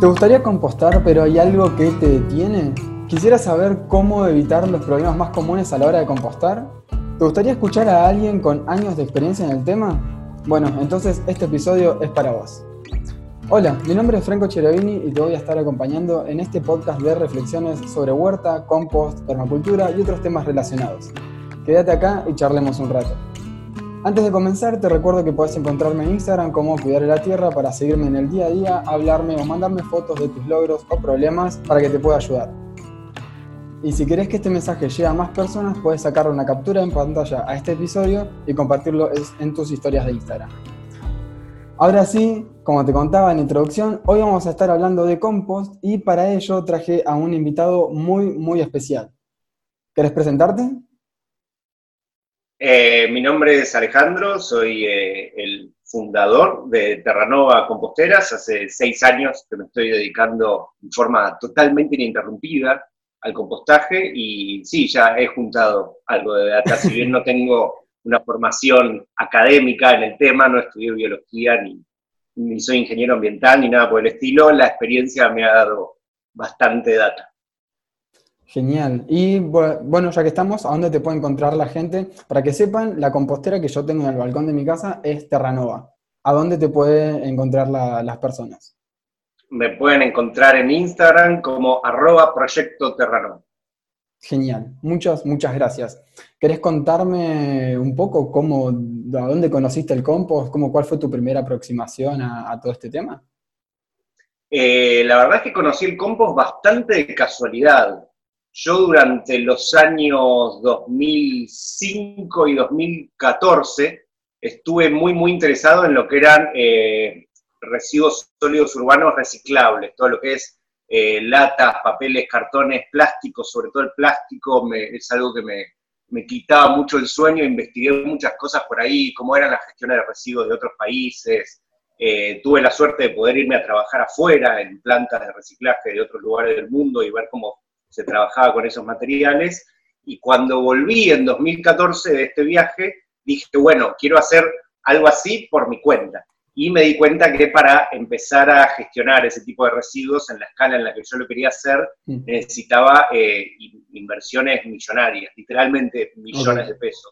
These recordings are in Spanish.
¿Te gustaría compostar pero hay algo que te detiene? ¿Quisieras saber cómo evitar los problemas más comunes a la hora de compostar? ¿Te gustaría escuchar a alguien con años de experiencia en el tema? Bueno, entonces este episodio es para vos. Hola, mi nombre es Franco Cherevini y te voy a estar acompañando en este podcast de reflexiones sobre huerta, compost, permacultura y otros temas relacionados. Quédate acá y charlemos un rato. Antes de comenzar, te recuerdo que puedes encontrarme en Instagram como Cuidar la Tierra para seguirme en el día a día, hablarme o mandarme fotos de tus logros o problemas para que te pueda ayudar. Y si querés que este mensaje llegue a más personas, puedes sacar una captura en pantalla a este episodio y compartirlo en tus historias de Instagram. Ahora sí, como te contaba en la introducción, hoy vamos a estar hablando de compost y para ello traje a un invitado muy, muy especial. ¿Querés presentarte? Eh, mi nombre es Alejandro, soy eh, el fundador de Terranova Composteras. Hace seis años que me estoy dedicando en forma totalmente ininterrumpida al compostaje y sí, ya he juntado algo de data. Si bien no tengo una formación académica en el tema, no estudié biología ni, ni soy ingeniero ambiental ni nada por el estilo, la experiencia me ha dado bastante data. Genial. Y bueno, ya que estamos, ¿a dónde te puede encontrar la gente? Para que sepan, la compostera que yo tengo en el balcón de mi casa es Terranova. ¿A dónde te pueden encontrar las personas? Me pueden encontrar en Instagram como arroba proyecto Terranova. Genial, muchas, muchas gracias. ¿Querés contarme un poco cómo, a dónde conociste el compost? Cómo, ¿Cuál fue tu primera aproximación a, a todo este tema? Eh, la verdad es que conocí el compost bastante de casualidad. Yo durante los años 2005 y 2014 estuve muy, muy interesado en lo que eran eh, residuos sólidos urbanos reciclables, todo lo que es eh, latas, papeles, cartones, plásticos, sobre todo el plástico, es algo que me, me, quitaba mucho el sueño, investigué muchas cosas por ahí, cómo eran las gestiones de residuos de otros países, eh, tuve la suerte de poder irme a trabajar afuera en plantas de reciclaje de otros lugares del mundo y ver cómo se trabajaba con esos materiales. Y cuando volví en 2014 de este viaje, dije, bueno, quiero hacer algo así por mi cuenta. Y me di cuenta que para empezar a gestionar ese tipo de residuos en la escala en la que yo lo quería hacer, mm. necesitaba eh, inversiones millonarias, literalmente millones de pesos.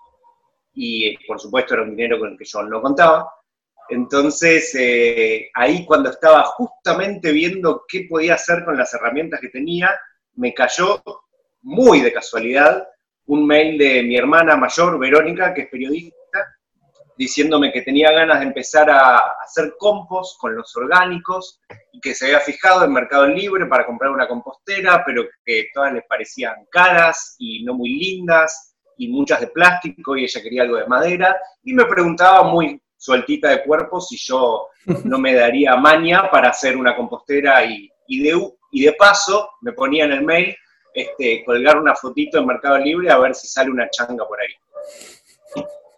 Y por supuesto era un dinero con el que yo no contaba. Entonces, eh, ahí cuando estaba justamente viendo qué podía hacer con las herramientas que tenía, me cayó muy de casualidad un mail de mi hermana mayor, Verónica, que es periodista, diciéndome que tenía ganas de empezar a hacer compost con los orgánicos y que se había fijado en Mercado Libre para comprar una compostera, pero que todas les parecían caras y no muy lindas y muchas de plástico y ella quería algo de madera. Y me preguntaba muy sueltita de cuerpo si yo no me daría maña para hacer una compostera y, y de y de paso me ponía en el mail este, colgar una fotito en Mercado Libre a ver si sale una changa por ahí.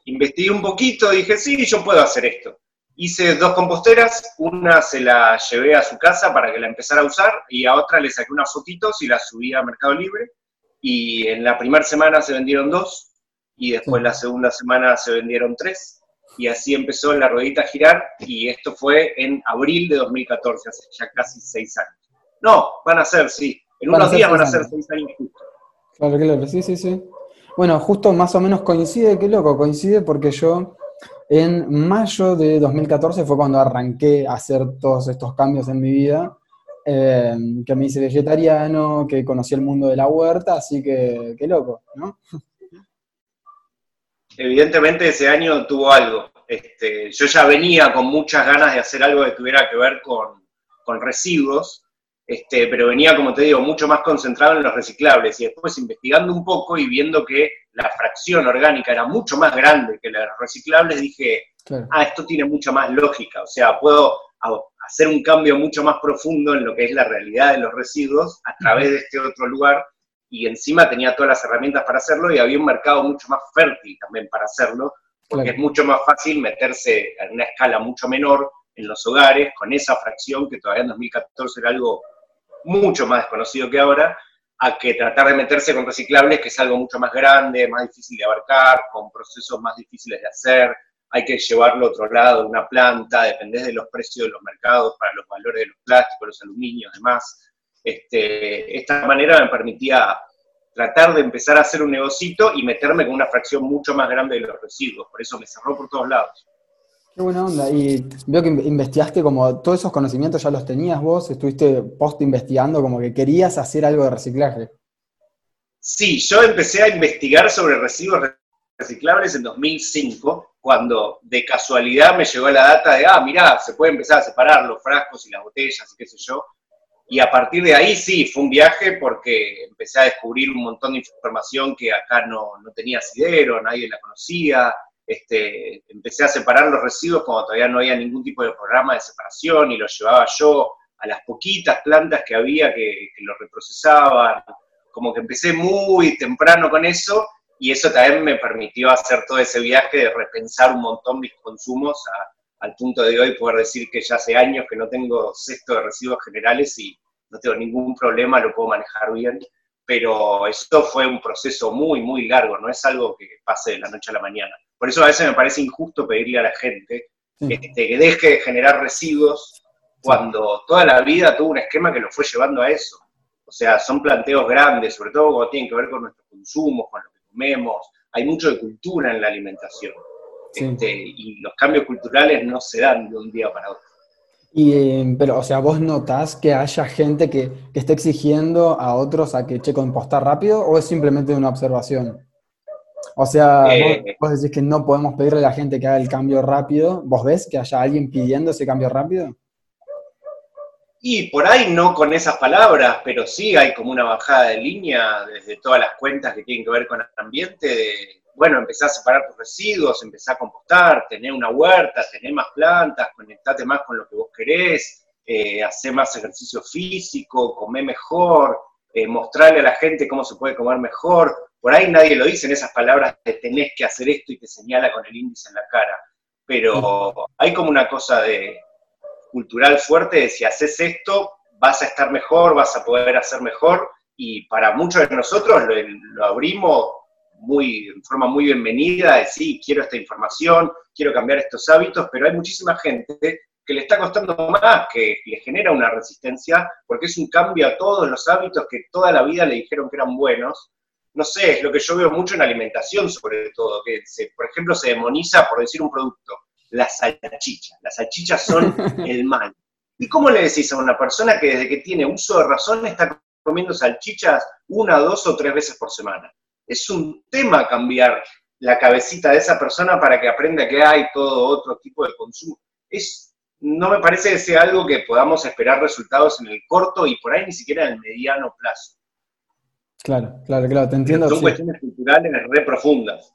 Investigué un poquito, dije, sí, yo puedo hacer esto. Hice dos composteras, una se la llevé a su casa para que la empezara a usar y a otra le saqué unas fotitos y la subí a Mercado Libre. Y en la primera semana se vendieron dos y después la segunda semana se vendieron tres y así empezó la ruedita a girar y esto fue en abril de 2014, hace ya casi seis años. No, van a ser, sí. En unos días van a ser seis años justo. Claro, claro, sí, sí, sí. Bueno, justo más o menos coincide, qué loco, coincide porque yo en mayo de 2014 fue cuando arranqué a hacer todos estos cambios en mi vida, eh, que me hice vegetariano, que conocí el mundo de la huerta, así que qué loco, ¿no? Evidentemente ese año tuvo algo. Este, yo ya venía con muchas ganas de hacer algo que tuviera que ver con, con residuos, este, pero venía, como te digo, mucho más concentrado en los reciclables. Y después investigando un poco y viendo que la fracción orgánica era mucho más grande que la de los reciclables, dije, ah, esto tiene mucha más lógica, o sea, puedo hacer un cambio mucho más profundo en lo que es la realidad de los residuos a través de este otro lugar. Y encima tenía todas las herramientas para hacerlo y había un mercado mucho más fértil también para hacerlo, porque es mucho más fácil meterse en una escala mucho menor en los hogares con esa fracción que todavía en 2014 era algo mucho más desconocido que ahora, a que tratar de meterse con reciclables, que es algo mucho más grande, más difícil de abarcar, con procesos más difíciles de hacer, hay que llevarlo a otro lado, una planta, dependés de los precios de los mercados para los valores de los plásticos, los aluminios, demás. Este, esta manera me permitía tratar de empezar a hacer un negocito y meterme con una fracción mucho más grande de los residuos, por eso me cerró por todos lados. Qué buena onda. Y veo que investigaste como todos esos conocimientos ya los tenías vos, estuviste post investigando como que querías hacer algo de reciclaje. Sí, yo empecé a investigar sobre residuos reciclables en 2005, cuando de casualidad me llegó la data de, ah, mirá, se puede empezar a separar los frascos y las botellas y qué sé yo. Y a partir de ahí sí, fue un viaje porque empecé a descubrir un montón de información que acá no, no tenía asidero, nadie la conocía, este, empecé a separar los residuos cuando todavía no había ningún tipo de programa de separación y los llevaba yo a las poquitas plantas que había que, que lo reprocesaban. Como que empecé muy temprano con eso y eso también me permitió hacer todo ese viaje de repensar un montón mis consumos al punto de hoy poder decir que ya hace años que no tengo cesto de residuos generales y no tengo ningún problema, lo puedo manejar bien, pero esto fue un proceso muy, muy largo, no es algo que pase de la noche a la mañana. Por eso a veces me parece injusto pedirle a la gente este, que deje de generar residuos cuando toda la vida tuvo un esquema que lo fue llevando a eso. O sea, son planteos grandes, sobre todo cuando tienen que ver con nuestros consumos, con lo que comemos. Hay mucho de cultura en la alimentación. Este, y los cambios culturales no se dan de un día para otro. Y, eh, pero, o sea, ¿vos notás que haya gente que, que esté exigiendo a otros a que eche compostar rápido o es simplemente una observación? O sea, eh, vos, decís que no podemos pedirle a la gente que haga el cambio rápido. ¿Vos ves que haya alguien pidiendo ese cambio rápido? Y por ahí no con esas palabras, pero sí hay como una bajada de línea desde todas las cuentas que tienen que ver con el ambiente, de, bueno, empezar a separar tus residuos, empezar a compostar, tener una huerta, tener más plantas, conectarte más con lo que vos querés, eh, hacer más ejercicio físico, comer mejor, eh, mostrarle a la gente cómo se puede comer mejor. Por ahí nadie lo dice en esas palabras de tenés que hacer esto y te señala con el índice en la cara. Pero hay como una cosa de cultural fuerte de si haces esto, vas a estar mejor, vas a poder hacer mejor. Y para muchos de nosotros lo, abrimos muy, en forma muy bienvenida, de sí, quiero esta información, quiero cambiar estos hábitos, pero hay muchísima gente que le está costando más, que le genera una resistencia, porque es un cambio a todos los hábitos que toda la vida le dijeron que eran buenos. No sé, es lo que yo veo mucho en alimentación sobre todo, que se, por ejemplo se demoniza por decir un producto, la salchicha. Las salchichas son el mal. ¿Y cómo le decís a una persona que desde que tiene uso de razón está comiendo salchichas una, dos o tres veces por semana? Es un tema cambiar la cabecita de esa persona para que aprenda que hay todo otro tipo de consumo. Es no me parece que sea algo que podamos esperar resultados en el corto y por ahí ni siquiera en el mediano plazo. Claro, claro, claro, te entiendo. Son cuestiones culturales re profundas.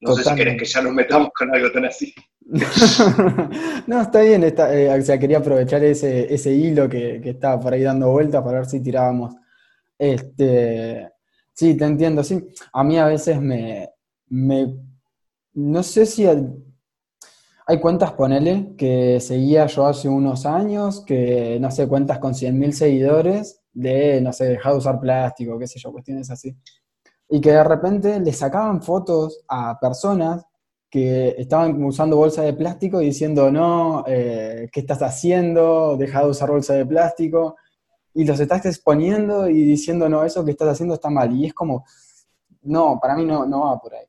No sé si querés que ya nos metamos con algo tan así. no, está bien, eh, o sea, quería aprovechar ese, ese hilo que, que, estaba por ahí dando vueltas para ver si tirábamos. Este, sí, te entiendo, sí. A mí a veces me, me no sé si hay cuentas, ponele, que seguía yo hace unos años, que no sé, cuentas con 100.000 seguidores de, no sé, dejar de usar plástico, qué sé yo, cuestiones así. Y que de repente le sacaban fotos a personas que estaban usando bolsa de plástico y diciendo, no, eh, ¿qué estás haciendo? Deja de usar bolsa de plástico. Y los estás exponiendo y diciendo, no, eso que estás haciendo está mal. Y es como, no, para mí no, no va por ahí.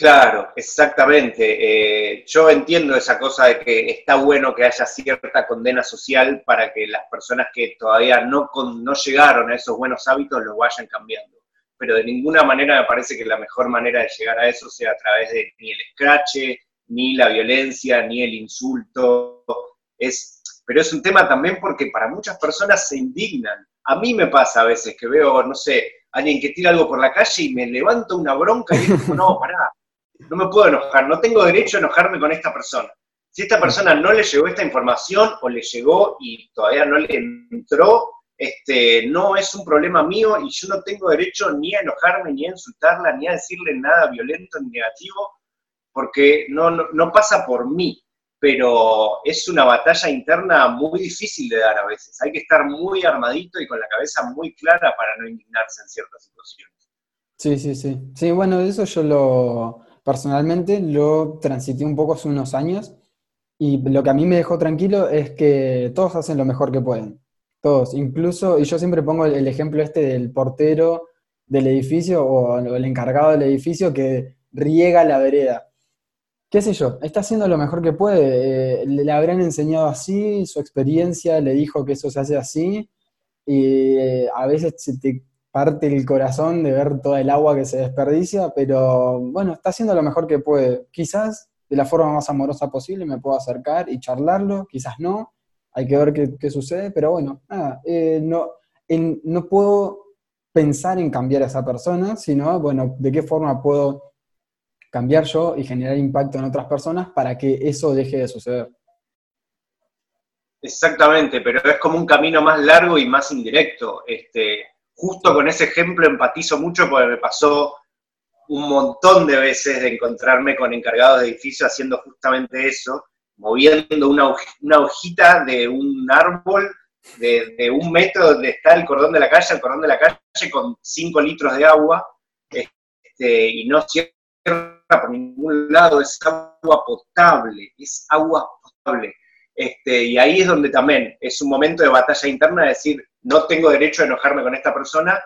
Claro, exactamente. Eh, yo entiendo esa cosa de que está bueno que haya cierta condena social para que las personas que todavía no, no llegaron a esos buenos hábitos los vayan cambiando. Pero de ninguna manera me parece que la mejor manera de llegar a eso sea a través de ni el escrache, ni la violencia, ni el insulto. Es, pero es un tema también porque para muchas personas se indignan. A mí me pasa a veces que veo, no sé, alguien que tira algo por la calle y me levanto una bronca y digo, no, pará, no me puedo enojar, no tengo derecho a enojarme con esta persona. Si esta persona no le llegó esta información o le llegó y todavía no le entró, este, no es un problema mío y yo no tengo derecho ni a enojarme, ni a insultarla, ni a decirle nada violento ni negativo, porque no, no, pasa por mí. Pero es una batalla interna muy difícil de dar a veces. Hay que estar muy armadito y con la cabeza muy clara para no indignarse en ciertas situaciones. Sí, sí, sí. Sí, bueno, eso yo lo, personalmente lo transité un poco hace unos años y lo que a mí me dejó tranquilo es que todos hacen lo mejor que pueden. Todos, incluso, y yo siempre pongo el ejemplo este del portero del edificio o el encargado del edificio que riega la vereda. ¿Qué sé yo? Está haciendo lo mejor que puede. Eh, le habrán enseñado así, su experiencia le dijo que eso se hace así, y eh, a veces se te parte el corazón de ver toda el agua que se desperdicia, pero bueno, está haciendo lo mejor que puede. Quizás de la forma más amorosa posible me puedo acercar y charlarlo, quizás no, hay que ver qué, sucede, pero bueno, nada, eh, no, no puedo pensar en cambiar a esa persona, sino, bueno, de qué forma puedo cambiar yo y generar impacto en otras personas para que eso deje de suceder. Exactamente, pero es como un camino más largo y más indirecto. Este, justo con ese ejemplo empatizo mucho porque me pasó un montón de veces de encontrarme con encargados de edificios haciendo justamente eso, moviendo una, hojita de un árbol de, un metro donde está el cordón de la calle, el cordón de la calle con 5 litros de agua, este, y no cierra por ningún lado, es agua potable, es agua potable. Este, y ahí es donde también es un momento de batalla interna de decir, no tengo derecho a enojarme con esta persona,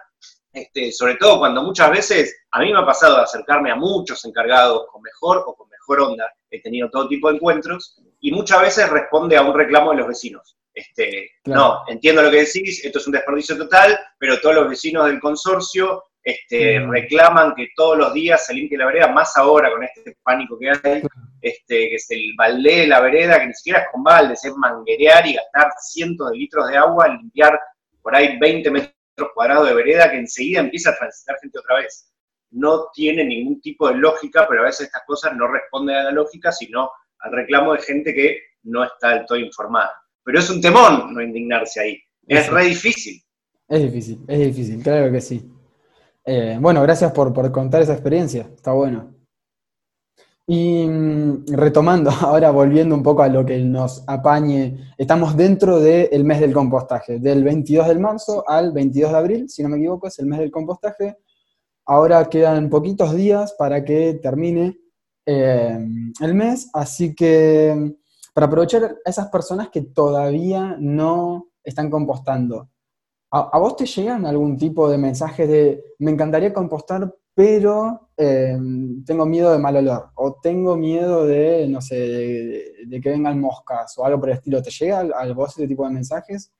este, sobre todo cuando muchas veces a mí me ha pasado de acercarme a muchos encargados con mejor o con mejor onda, he tenido todo tipo de encuentros, y muchas veces responde a un reclamo de los vecinos. Este, No, entiendo lo que decís, esto es un desperdicio total, pero todos los vecinos del consorcio este, mm. reclaman que todos los días se limpie la vereda, más ahora con este pánico que hay, este, que es el balde de la vereda, que ni siquiera es con baldes, es manguerear y gastar cientos de litros de agua, limpiar por ahí 20 metros cuadrados de vereda, que enseguida empieza a transitar gente otra vez. No tiene ningún tipo de lógica, pero a veces estas cosas no responden a la lógica, sino al reclamo de gente que no está del todo informada. Pero es un temón no indignarse ahí. Es re difícil. Es difícil, es difícil, claro que sí. Eh, bueno, gracias por, contar esa experiencia, está bueno. Y mm, retomando, ahora volviendo un poco a lo que nos apañe, estamos dentro del mes del compostaje, del 22 de marzo al 22 de abril, si no me equivoco, es el mes del compostaje. Ahora quedan poquitos días para que termine eh, el mes, así que para aprovechar a esas personas que todavía no están compostando. ¿A, vos te llegan algún tipo de mensaje de me encantaría compostar, pero eh, tengo miedo de mal olor? ¿O tengo miedo de, no sé, de, que vengan moscas o algo por el estilo? ¿Te llega a, vos ese tipo de mensajes?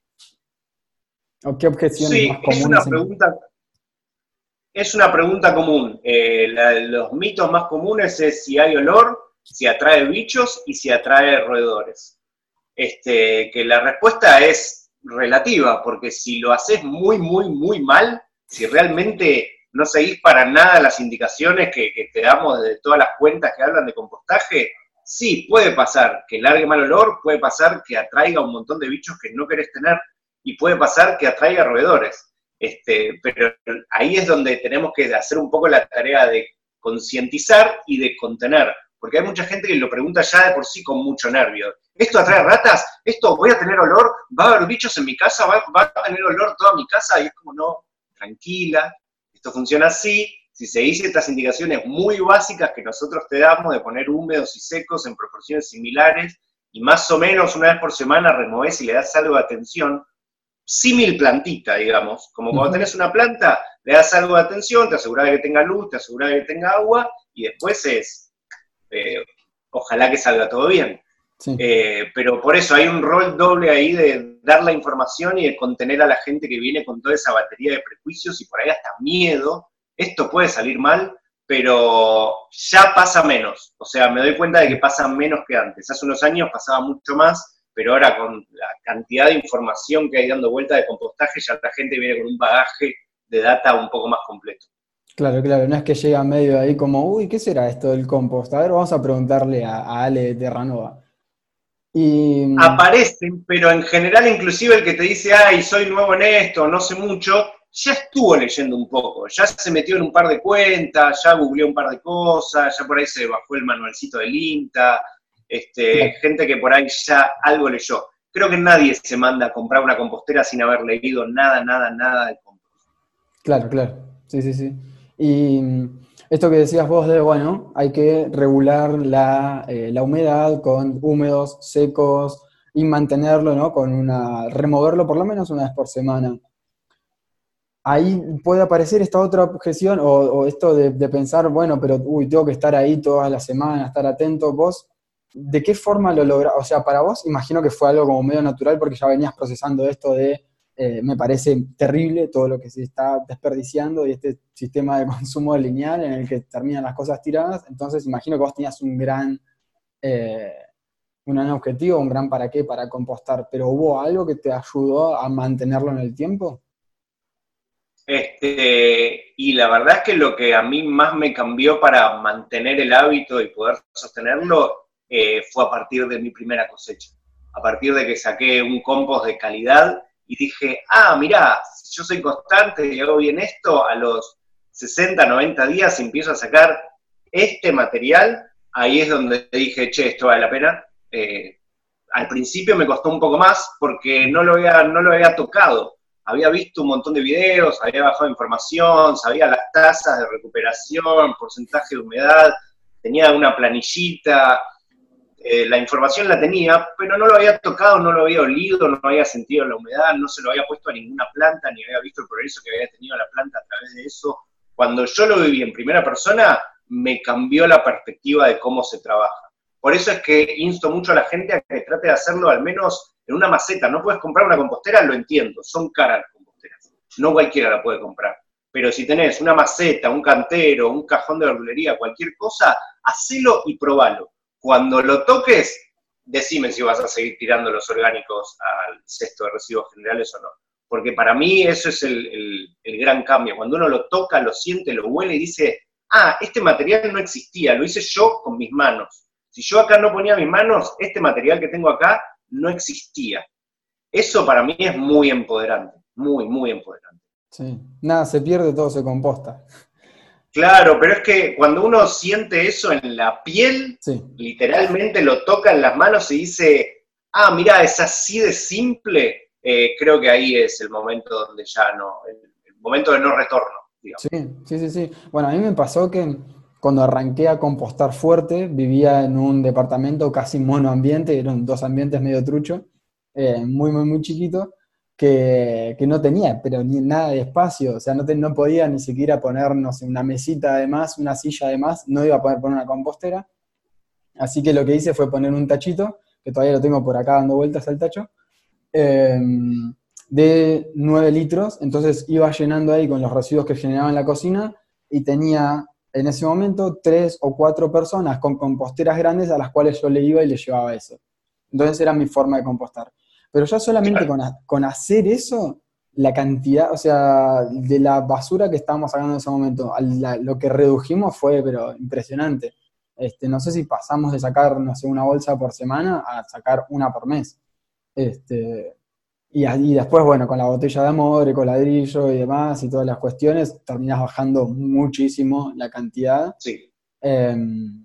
¿O qué objeciones más comunes? Es una pregunta, es una pregunta común. Eh, los mitos más comunes es si hay olor si atrae bichos y si atrae roedores. Este, que la respuesta es relativa, porque si lo haces muy, muy, muy mal, si realmente no seguís para nada las indicaciones que, te damos de todas las cuentas que hablan de compostaje, sí, puede pasar que largue mal olor, puede pasar que atraiga un montón de bichos que no querés tener y puede pasar que atraiga roedores. Este, pero ahí es donde tenemos que hacer un poco la tarea de concientizar y de contener porque hay mucha gente que lo pregunta ya de por sí con mucho nervio. ¿Esto atrae ratas? ¿Esto voy a tener olor? ¿Va a haber bichos en mi casa? ¿Va, a tener olor toda mi casa? Y es como, no, tranquila, esto funciona así. Si seguís estas indicaciones muy básicas que nosotros te damos de poner húmedos y secos en proporciones similares, y más o menos una vez por semana removes y le das algo de atención, símil plantita, digamos, como cuando tenés una planta, le das algo de atención, te aseguras de que tenga luz, te aseguras de que tenga agua, y después es eh, ojalá que salga todo bien. Eh, pero por eso hay un rol doble ahí de dar la información y contener a la gente que viene con toda esa batería de prejuicios y por ahí hasta miedo. Esto puede salir mal, pero ya pasa menos. O sea, me doy cuenta de que pasa menos que antes. Hace unos años pasaba mucho más, pero ahora con la cantidad de información que hay dando vuelta de compostaje, ya la gente viene con un bagaje de data un poco más completo. Claro, claro, no es que llega medio ahí como, uy, ¿qué será esto del compost? A ver, vamos a preguntarle a, Ale Terranova. Y... Aparecen, pero en general inclusive el que te dice, ay, soy nuevo en esto, no sé mucho, ya estuvo leyendo un poco, ya se metió en un par de cuentas, ya googleó un par de cosas, ya por ahí se bajó el manualcito del INTA, este, gente que por ahí ya algo leyó. Creo que nadie se manda a comprar una compostera sin haber leído nada, nada, nada de compost. Claro, claro, sí, sí, sí. Y Esto que decías vos de, bueno, hay que regular la, eh, la humedad con húmedos, secos, y mantenerlo, ¿no? Con una, removerlo por lo menos una vez por semana. Ahí puede aparecer esta otra objeción o, esto de, pensar, bueno, pero uy, tengo que estar ahí todas las semanas, estar atento. Vos, ¿de qué forma lo logras? O sea, para vos, imagino que fue algo como medio natural porque ya venías procesando esto de, eh, me parece terrible todo lo que se está desperdiciando y este sistema de consumo lineal en el que terminan las cosas tiradas. Entonces, imagino que vos tenías un gran... Eh, un objetivo, un gran para qué para compostar, pero ¿hubo algo que te ayudó a mantenerlo en el tiempo? Este, y la verdad es que lo que a mí más me cambió para mantener el hábito y poder sostenerlo eh, fue a partir de mi primera cosecha. A partir de que saqué un compost de calidad y dije, ah, mira, si yo soy constante y hago bien esto, a los 60, 90 días empiezo a sacar este material, ahí es donde dije, che, esto vale la pena, eh, al principio me costó un poco más porque no lo, había, no lo había tocado. Había visto un montón de videos, había bajado información, sabía las tasas de recuperación, porcentaje de humedad, tenía una planillita, eh, la información la tenía, pero no lo había tocado, no lo había olido, no había sentido la humedad, no se lo había puesto a ninguna planta, ni había visto el progreso que había tenido la planta a través de eso. Cuando yo lo viví en primera persona, me cambió la perspectiva de cómo se trabaja. Por eso es que insto mucho a la gente a que trate de hacerlo al menos en una maceta. No puedes comprar una compostera, lo entiendo, son caras las composteras. No cualquiera la puede comprar. Pero si tenés una maceta, un cantero, un cajón de verdulería, cualquier cosa, hacelo y probalo. Cuando lo toques, decime si vas a seguir tirando los orgánicos al cesto de residuos generales o no. Porque para mí eso es el, el gran cambio. Cuando uno lo toca, lo siente, lo huele y dice, ah, este material no existía, lo hice yo con mis manos si yo acá no ponía mis manos, este material que tengo acá no existía. Eso para mí es muy empoderante, muy, muy empoderante. Sí, nada, se pierde, todo se composta. Claro, pero es que cuando uno siente eso en la piel, literalmente lo toca en las manos y dice, ah, mira, es así de simple, eh, creo que ahí es el momento donde ya no, el, momento de no retorno. Sí, sí, sí, sí. Bueno, a mí me pasó que cuando arranqué a compostar fuerte, vivía en un departamento casi monoambiente, eran dos ambientes medio trucho, eh, muy, muy, muy chiquito, que, no tenía, pero ni nada de espacio, o sea, no, podía ni siquiera ponernos una mesita además, una silla además, no iba a poder poner una compostera, así que lo que hice fue poner un tachito, que todavía lo tengo por acá dando vueltas al tacho, em, de 9 litros, entonces iba llenando ahí con los residuos que generaba en la cocina y tenía en ese momento tres o cuatro personas con composteras grandes a las cuales yo le iba y le llevaba eso. Entonces era mi forma de compostar. Pero ya solamente con, hacer eso, la cantidad, o sea, de la basura que estábamos sacando en ese momento, lo que redujimos fue, pero impresionante. Este, no sé si pasamos de sacar, no sé, una bolsa por semana a sacar una por mes. Este, y, después, bueno, con la botella de amor, con ladrillo y demás y todas las cuestiones, terminas bajando muchísimo la cantidad. Sí. Em,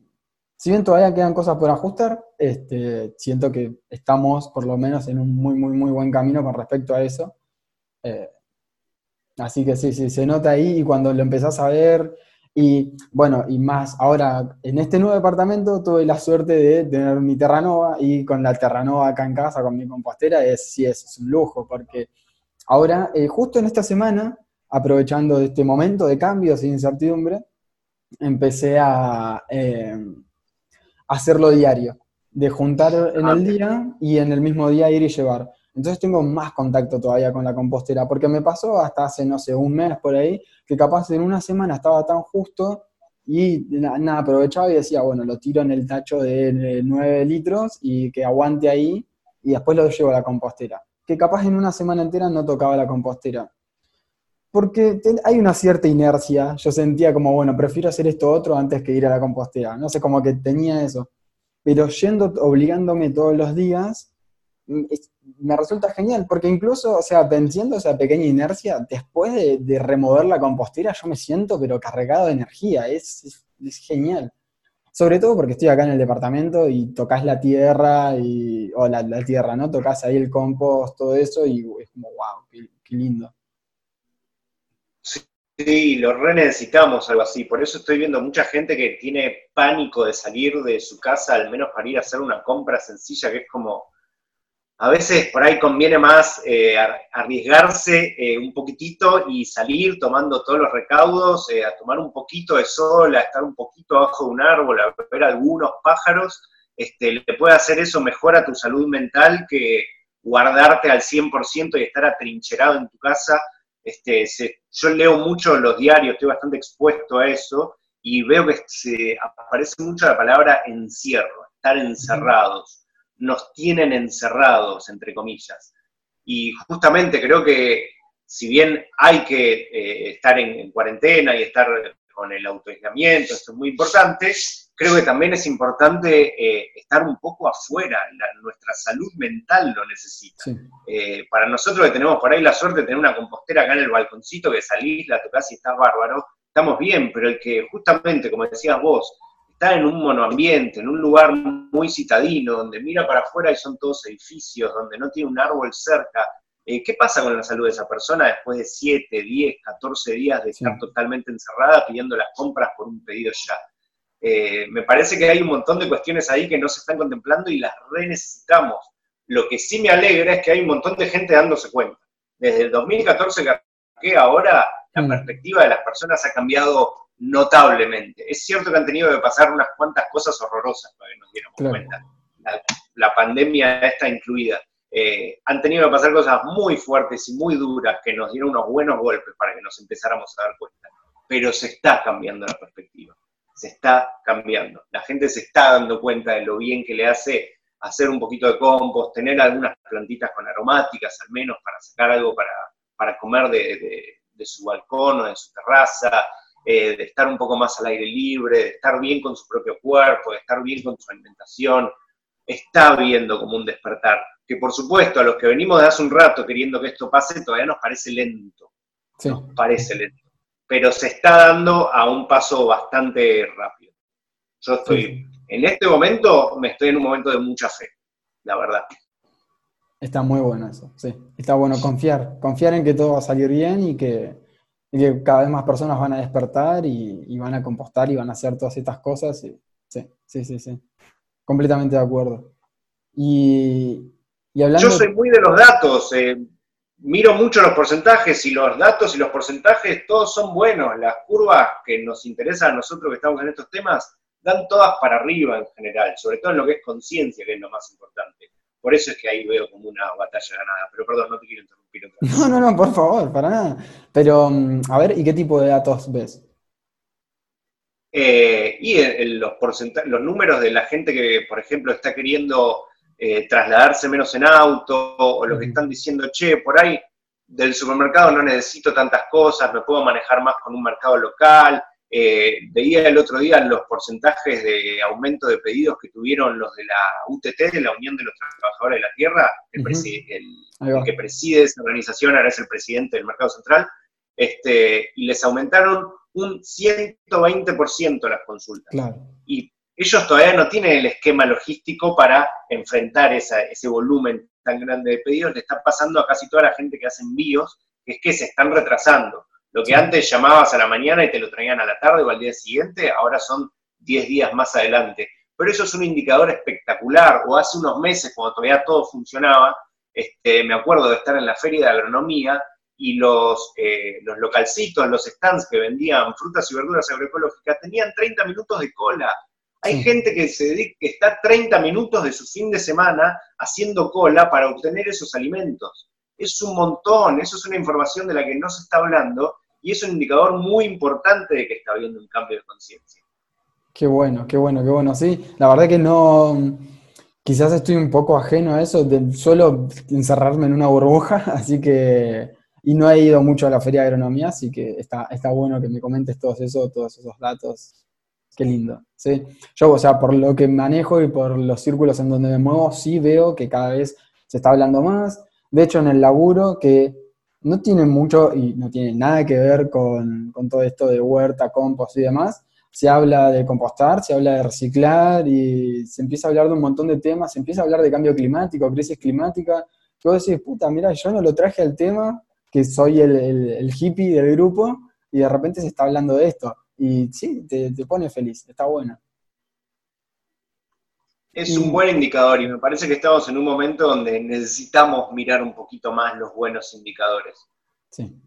si bien todavía quedan cosas por ajustar, este, siento que estamos por lo menos en un muy, muy, muy buen camino con respecto a eso. Eh, así que sí, sí, se nota ahí y cuando lo empezás a ver y bueno, y más, ahora en este nuevo departamento tuve la suerte de tener mi Terranova y con la Terranova acá en casa, con mi compostera, es, sí, es, un lujo, porque ahora, eh, justo en esta semana, aprovechando este momento de cambios e incertidumbre, empecé a eh, hacerlo diario, de juntar en el día y en el mismo día ir y llevar. Entonces tengo más contacto todavía con la compostera, porque me pasó hasta hace, no sé, un mes por ahí, que capaz en una semana estaba tan justo y nada, aprovechaba y decía, bueno, lo tiro en el tacho de 9 litros y que aguante ahí y después lo llevo a la compostera. Que capaz en una semana entera no tocaba la compostera. Porque hay una cierta inercia, yo sentía como, bueno, prefiero hacer esto otro antes que ir a la compostera. No sé, como que tenía eso. Pero yendo, obligándome todos los días, mm, me resulta genial, porque incluso, o sea, venciendo esa pequeña inercia, después de, remover la compostera, yo me siento pero cargado de energía, es, genial. Sobre todo porque estoy acá en el departamento y tocas la tierra, y, o la, tierra, ¿no? Tocas ahí el compost, todo eso, y es como, wow, qué, lindo. Sí, lo re necesitamos algo así. Por eso estoy viendo mucha gente que tiene pánico de salir de su casa, al menos para ir a hacer una compra sencilla, que es como, a veces por ahí conviene más eh, arriesgarse eh, un poquitito y salir tomando todos los recaudos, eh, a tomar un poquito de sol, a estar un poquito abajo de un árbol, a ver algunos pájaros, este, le puede hacer eso mejor a tu salud mental que guardarte al 100% y estar atrincherado en tu casa este, yo leo mucho los diarios, estoy bastante expuesto a eso, y veo que se aparece mucho la palabra encierro, estar encerrados. Nos tienen encerrados, entre comillas. Y justamente creo que si bien hay que eh, estar en, cuarentena y estar con el autoaislamiento, esto es muy importante, creo que también es importante eh, estar un poco afuera, nuestra salud mental lo necesita. Eh, para nosotros que tenemos por ahí la suerte de tener una compostera acá en el balconcito, que salís, la tocás y estás bárbaro, estamos bien, pero el que justamente, como decías vos, está en un monoambiente, en un lugar muy citadino, donde mira para afuera y son todos edificios, donde no tiene un árbol cerca, eh, ¿Qué pasa con la salud de esa persona después de 7, 10, 14 días de estar totalmente encerrada pidiendo las compras por un pedido ya? Eh, me parece que hay un montón de cuestiones ahí que no se están contemplando y las re necesitamos. Lo que sí me alegra es que hay un montón de gente dándose cuenta. Desde el 2014 que ahora la mm. perspectiva de las personas ha cambiado notablemente. Es cierto que han tenido que pasar unas cuantas cosas horrorosas para que nos diéramos cuenta. La, pandemia está incluida. Eh, han tenido que pasar cosas muy fuertes y muy duras que nos dieron unos buenos golpes para que nos empezáramos a dar cuenta. Pero se está cambiando la perspectiva, se está cambiando. La gente se está dando cuenta de lo bien que le hace hacer un poquito de compost, tener algunas plantitas con aromáticas al menos para sacar algo para, para comer de, su balcón o de su terraza, eh, de estar un poco más al aire libre, de estar bien con su propio cuerpo, de estar bien con su alimentación, está viendo como un despertar que por supuesto a los que venimos de hace un rato queriendo que esto pase todavía nos parece lento, nos parece lento, pero se está dando a un paso bastante rápido. Yo estoy, en este momento, me estoy en un momento de mucha fe, la verdad. Está muy bueno eso, sí. Está bueno confiar, confiar en que todo va a salir bien y que, cada vez más personas van a despertar y, y, van a compostar y van a hacer todas estas cosas. Y, sí, sí, sí, sí. Completamente de acuerdo. Y, yo soy muy de los datos, eh, miro mucho los porcentajes y los datos y los porcentajes todos son buenos. Las curvas que nos interesan a nosotros que estamos en estos temas dan todas para arriba en general, sobre todo en lo que es conciencia, que es lo más importante. Por eso es que ahí veo como una batalla ganada. Pero perdón, no te quiero interrumpir. No, no, no, por favor, para nada. Pero, mm, a ver, ¿y qué tipo de datos ves? Eh, y los, los números de la gente que, por ejemplo, está queriendo eh, trasladarse menos en auto, o lo que están diciendo, che, por ahí del supermercado no necesito tantas cosas, me puedo manejar más con un mercado local. Eh, veía el otro día los porcentajes de aumento de pedidos que tuvieron los de la UTT, de la Unión de los Trabajadores de la Tierra, el, que preside esa organización, ahora es el presidente del Mercado Central, este, y les aumentaron un 120% las consultas. Y ellos todavía no tienen el esquema logístico para enfrentar ese volumen tan grande de pedidos. Le está pasando a casi toda la gente que hace envíos, que es que se están retrasando. Lo que antes llamabas a la mañana y te lo traían a la tarde o al día siguiente, ahora son 10 días más adelante. Pero eso es un indicador espectacular. O hace unos meses, cuando todavía todo funcionaba, este, me acuerdo de estar en la feria de agronomía y los, eh, los localcitos, los stands que vendían frutas y verduras agroecológicas, tenían 30 minutos de cola hay gente que, se dedica, que está 30 minutos de su fin de semana haciendo cola para obtener esos alimentos. Es un montón, eso es una información de la que no se está hablando y es un indicador muy importante de que está habiendo un cambio de conciencia. Qué bueno, qué bueno, qué bueno. Sí, la verdad que no, quizás estoy un poco ajeno a eso, de, suelo encerrarme en una burbuja, así que, y no he ido mucho a la feria de agronomía, así que está, está bueno que me comentes todos eso, todos esos datos Qué lindo. ¿sí? Yo, o sea, por lo que manejo y por los círculos en donde me muevo, sí veo que cada vez se está hablando más. De hecho, en el laburo, que no tiene mucho y no tiene nada que ver con, todo esto de huerta, compost y demás, se habla de compostar, se habla de reciclar y se empieza a hablar de un montón de temas, se empieza a hablar de cambio climático, crisis climática. Yo decís, puta, mira, yo no lo traje al tema, que soy el hippie del grupo, y de repente se está hablando de esto. Y sí, te, pone feliz, está bueno. Es un buen indicador y me parece que estamos en un momento donde necesitamos mirar un poquito más los buenos indicadores.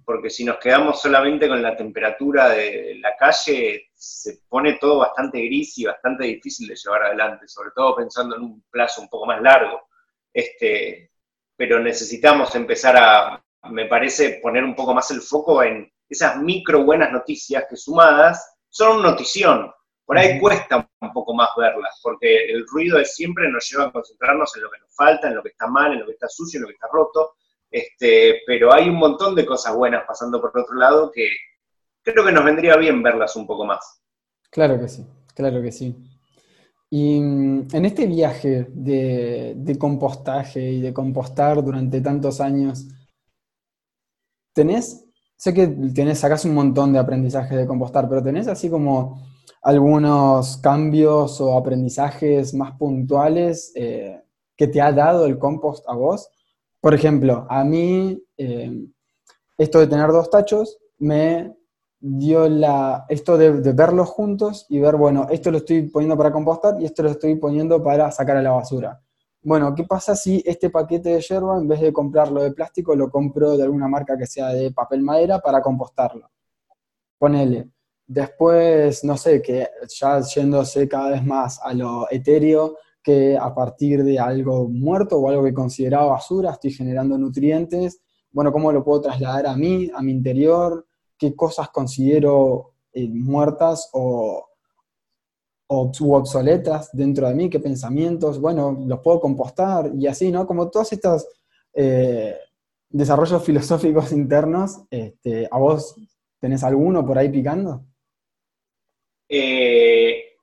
Porque si nos quedamos solamente con la temperatura de la calle, se pone todo bastante gris y bastante difícil de llevar adelante, sobre todo pensando en un plazo un poco más largo. Este, pero necesitamos empezar a, me parece, poner un poco más el foco en esas micro buenas noticias que sumadas son notición. Por ahí cuesta un poco más verlas, porque el ruido de siempre nos lleva a concentrarnos en lo que nos falta, en lo que está mal, en lo que está sucio, en lo que está roto, este, pero hay un montón de cosas buenas pasando por otro lado que creo que nos vendría bien verlas un poco más. Claro que sí, claro que sí. Y mm, en este viaje de, compostaje y de compostar durante tantos años, ¿tenés, sé que tenés, sacás un montón de aprendizaje de compostar, pero tenés así como algunos cambios o aprendizajes más puntuales eh, que te ha dado el compost a vos? Por ejemplo, a mí eh, esto de tener dos tachos me dio la, esto de, verlos juntos y ver, bueno, esto lo estoy poniendo para compostar y esto lo estoy poniendo para sacar a la basura. Bueno, ¿qué pasa si este paquete de yerba, en vez de comprarlo de plástico, lo compro de alguna marca que sea de papel madera para compostarlo? Ponele. Después, no sé, que ya yéndose cada vez más a lo etéreo, que a partir de algo muerto o algo que consideraba basura estoy generando nutrientes. Bueno, ¿cómo lo puedo trasladar a mí, a mi interior? ¿Qué cosas considero eh, muertas o, obsoletas dentro de mí? ¿Qué pensamientos? Bueno, los puedo compostar y así, ¿no? Como todos estos eh, desarrollos filosóficos internos, este, ¿a vos tenés alguno por ahí picando? Eh,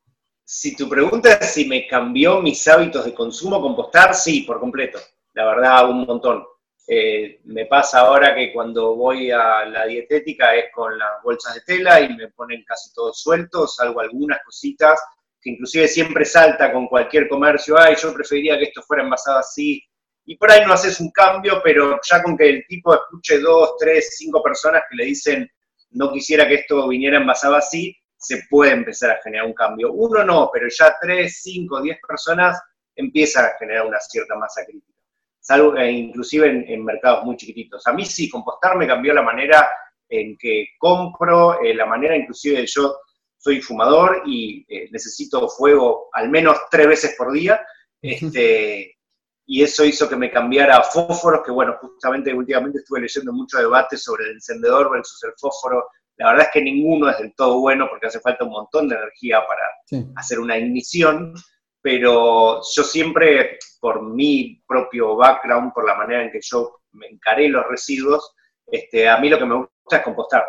si tu pregunta es si me cambió mis hábitos de consumo compostar, sí, por completo. La verdad, un montón. Eh, me pasa ahora que cuando voy a la dietética es con las bolsas de tela y me ponen casi todos sueltos, salvo algunas cositas que inclusive siempre salta con cualquier comercio, ay, yo preferiría que esto fuera envasado así. Y por ahí no haces un cambio, pero ya con que el tipo escuche dos, tres, cinco personas que le dicen, no quisiera que esto viniera envasado así, se puede empezar a generar un cambio. Uno no, pero ya tres, cinco, diez personas empiezan a generar una cierta masa crítica, salvo, eh, inclusive en, mercados muy chiquititos. A mí sí, compostar me cambió la manera en que compro, eh, la manera inclusive yo soy fumador y eh, necesito fuego al menos tres veces por día, este, y eso hizo que me cambiara a fósforos, que bueno, justamente últimamente estuve leyendo mucho debate sobre el encendedor versus el fósforo. La verdad es que ninguno es del todo bueno porque hace falta un montón de energía para hacer una ignición, pero yo siempre, por mi propio background, por la manera en que yo me encaré los residuos, este, a mí lo que me gusta es compostar.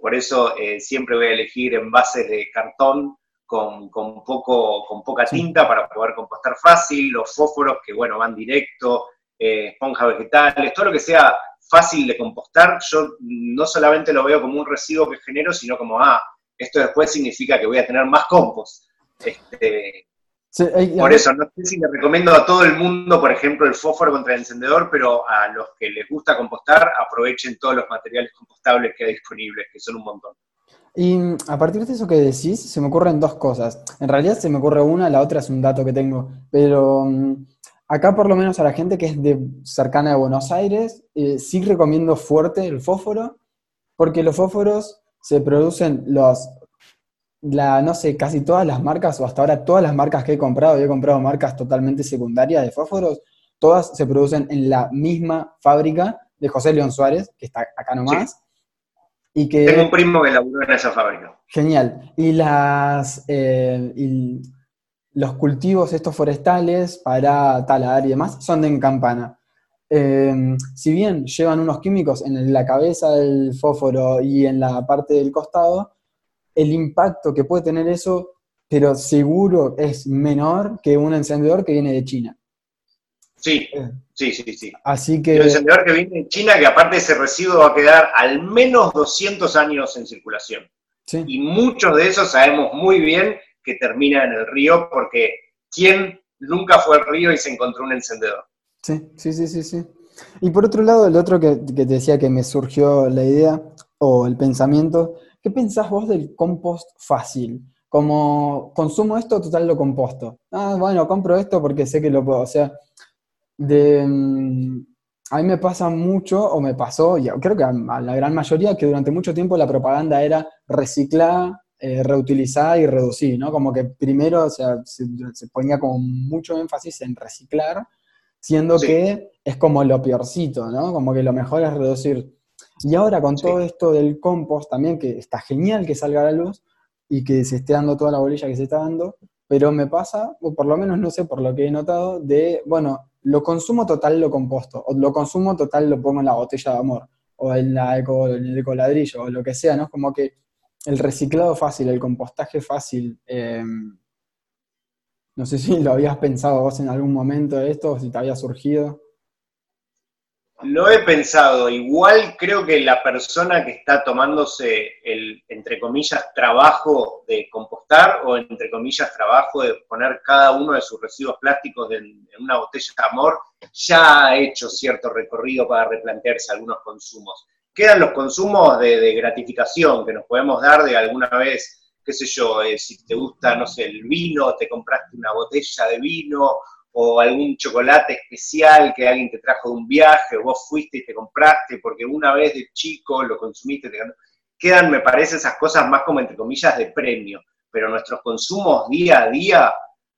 Por eso eh, siempre voy a elegir envases de cartón con, poco, con poca tinta para poder compostar fácil, los fósforos que, bueno, van directo, eh, esponjas vegetales, todo lo que sea fácil de compostar, yo no solamente lo veo como un residuo que genero, sino como, ah, esto después significa que voy a tener más compost. Este, por eso, no sé si le recomiendo a todo el mundo, por ejemplo, el fósforo contra el encendedor, pero a los que les gusta compostar, aprovechen todos los materiales compostables que hay disponibles, que son un montón. Y a partir de eso que decís, se me ocurren dos cosas. En realidad se me ocurre una, la otra es un dato que tengo, pero mm, acá por lo menos a la gente que es de cercana de Buenos Aires, eh, sí recomiendo fuerte el fósforo, porque los fósforos se producen los, la, no sé, casi todas las marcas, o hasta ahora todas las marcas que he comprado, y he comprado marcas totalmente secundarias de fósforos, todas se producen en la misma fábrica de José León Suárez, que está acá nomás. Y que, Tengo un primo que laburó en esa fábrica. Genial. Y las... Eh, los cultivos estos forestales para talar y demás son de encampana. Eh, si bien llevan unos químicos en la cabeza del fósforo y en la parte del costado, el impacto que puede tener eso, pero seguro es menor que un encendedor que viene de China. Sí, eh. sí, sí, sí. Así que... El encendedor que viene de China, que aparte ese residuo va a quedar al menos 200 años en circulación. Y muchos de esos sabemos muy bien que termina en el río, porque ¿quién nunca fue al río y se encontró un encendedor? Sí, sí, sí, sí, sí. Y por otro lado, el otro que, te decía que me surgió la idea, o el pensamiento, ¿qué pensás vos del compost fácil? Como consumo esto, total lo composto. Ah, bueno, compro esto porque sé que lo puedo. O sea, de, mm, a mí me pasa mucho, o me pasó, y creo que a, la gran mayoría, que durante mucho tiempo la propaganda era reciclar, eh, reutilizar y reducir, ¿no? Como que primero o sea, se, ponía como mucho énfasis en reciclar, siendo que es como lo peorcito, ¿no? Como que lo mejor es reducir. Y ahora con todo esto del compost también, que está genial que salga a la luz y que se esté dando toda la bolilla que se está dando, pero me pasa, o por lo menos no sé, por lo que he notado, de, bueno, lo consumo total lo composto, o lo consumo total lo pongo en la botella de amor, o en, la eco, en el ecoladrillo, o lo que sea, ¿no? Es como que el reciclado fácil, el compostaje fácil, em, no sé si lo habías pensado vos en algún momento de esto, o si te había surgido. Lo he pensado. Igual creo que la persona que está tomándose el, entre comillas, trabajo de compostar o, entre comillas, trabajo de poner cada uno de sus residuos plásticos en, una botella de amor, ya ha hecho cierto recorrido para replantearse algunos consumos. Quedan los consumos de, gratificación que nos podemos dar de alguna vez, qué sé yo, eh, si te gusta, no sé, el vino, te compraste una botella de vino o algún chocolate especial que alguien te trajo de un viaje, o vos fuiste y te compraste porque una vez de chico lo consumiste, quedan, me parece, esas cosas más como entre comillas de premio, pero nuestros consumos día a día,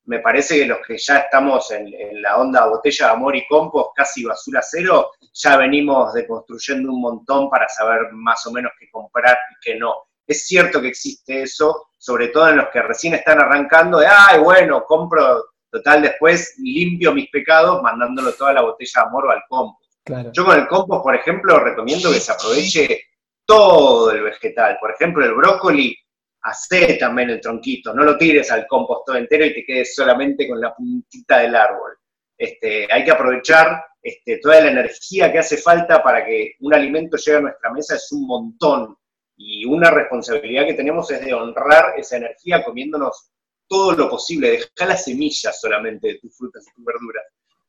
me parece que los que ya estamos en, la onda botella de amor y compost, casi basura cero, ya venimos deconstruyendo un montón para saber más o menos qué comprar y qué no. Es cierto que existe eso, sobre todo en los que recién están arrancando, de, ay, bueno, compro Total, después limpio mis pecados mandándolo toda la botella de amor al compost. Yo con el compost, por ejemplo, recomiendo que se aproveche todo el vegetal. Por ejemplo, el brócoli, hace también el tronquito, no lo tires al compost todo entero y te quedes solamente con la puntita del árbol. Este, hay que aprovechar este, toda la energía que hace falta para que un alimento llegue a nuestra mesa, es un montón. Y una responsabilidad que tenemos es de honrar esa energía comiéndonos todo lo posible, deja las semillas solamente de tus frutas y tus verduras.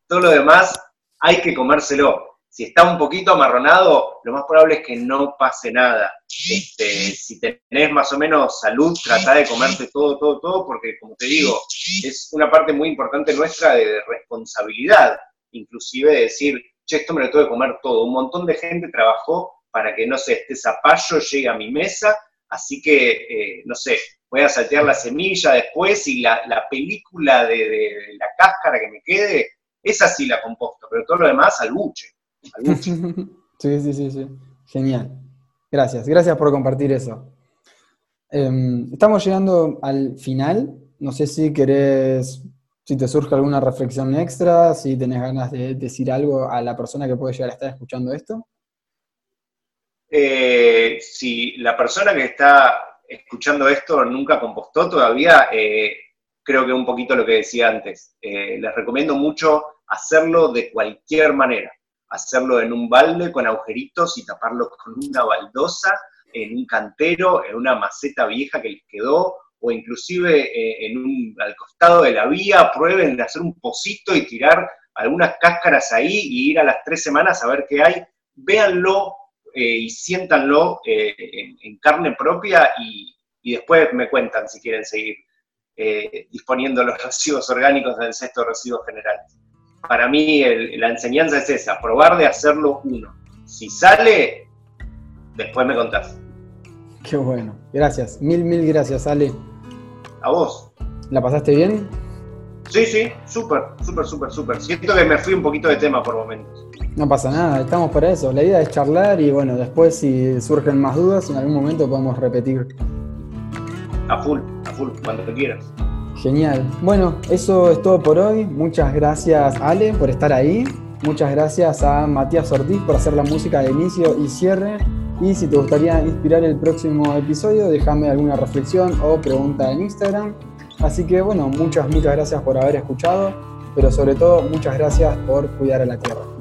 Todo lo demás hay que comérselo. Si está un poquito amarronado, lo más probable es que no pase nada. Este, si tenés más o menos salud, trata de comerte todo, todo, todo, porque como te digo, es una parte muy importante nuestra de responsabilidad, inclusive de decir, che, esto me lo tengo que comer todo. Un montón de gente trabajó para que, no sé, este zapallo llegue a mi mesa, así que, eh, no sé, voy a saltear la semilla después y la, película de, la cáscara que me quede, esa sí la composto, pero todo lo demás al buche. sí, sí, sí, sí. Genial. Gracias, gracias por compartir eso. Em, estamos llegando al final. No sé si querés, si te surge alguna reflexión extra, si tenés ganas de decir algo a la persona que puede llegar a estar escuchando esto. Eh, si la persona que está escuchando esto nunca compostó todavía, eh, creo que un poquito lo que decía antes. Eh, les recomiendo mucho hacerlo de cualquier manera. Hacerlo en un balde con agujeritos y taparlo con una baldosa, en un cantero, en una maceta vieja que les quedó, o inclusive eh, en un, al costado de la vía, prueben de hacer un pocito y tirar algunas cáscaras ahí y ir a las tres semanas a ver qué hay. Véanlo eh, y siéntanlo eh, en, carne propia y, después me cuentan si quieren seguir eh, disponiendo los residuos orgánicos del cesto de residuos generales. Para mí la enseñanza es esa, probar de hacerlo uno. Si sale, después me contás. Qué bueno. Gracias. Mil, mil gracias, Ale. A vos. ¿La pasaste bien? Sí, sí, súper, súper, súper, súper. Siento que me fui un poquito de tema por momentos. No pasa nada, estamos para eso. La idea es charlar y bueno, después si surgen más dudas, en algún momento podemos repetir. A full, a full, cuando te quieras. Genial. Bueno, eso es todo por hoy. Muchas gracias Ale por estar ahí. Muchas gracias a Matías Ortiz por hacer la música de inicio y cierre. Y si te gustaría inspirar el próximo episodio, déjame alguna reflexión o pregunta en Instagram. Así que bueno, muchas, muchas gracias por haber escuchado, pero sobre todo muchas gracias por cuidar a la tierra.